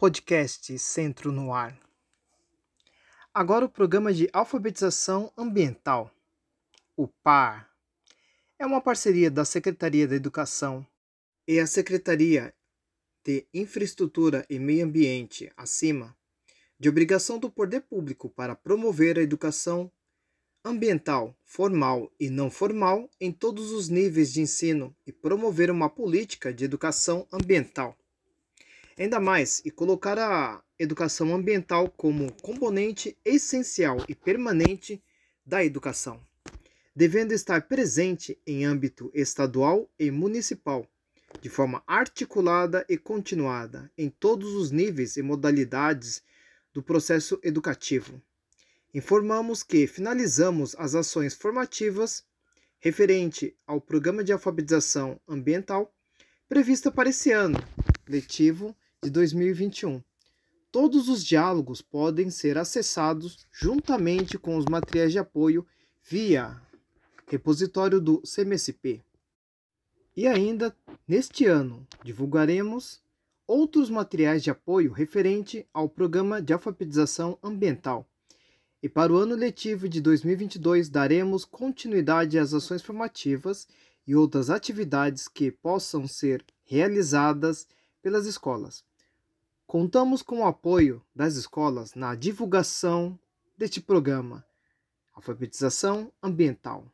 Podcast Centro no Ar. Agora o programa de alfabetização ambiental, o PAR, é uma parceria da Secretaria da Educação e a Secretaria de Infraestrutura e Meio Ambiente, acima, de obrigação do poder público para promover a educação ambiental, formal e não formal em todos os níveis de ensino e promover uma política de educação ambiental. Ainda mais, e colocar a educação ambiental como componente essencial e permanente da educação, devendo estar presente em âmbito estadual e municipal, de forma articulada e continuada em todos os níveis e modalidades do processo educativo. Informamos que finalizamos as ações formativas referente ao programa de alfabetização ambiental prevista para esse ano letivo de 2021. Todos os diálogos podem ser acessados juntamente com os materiais de apoio via repositório do CMSP. E ainda, neste ano, divulgaremos outros materiais de apoio referente ao programa de alfabetização ambiental. E para o ano letivo de 2022, daremos continuidade às ações formativas e outras atividades que possam ser realizadas pelas escolas. Contamos com o apoio das escolas na divulgação deste programa, Alfabetização Ambiental.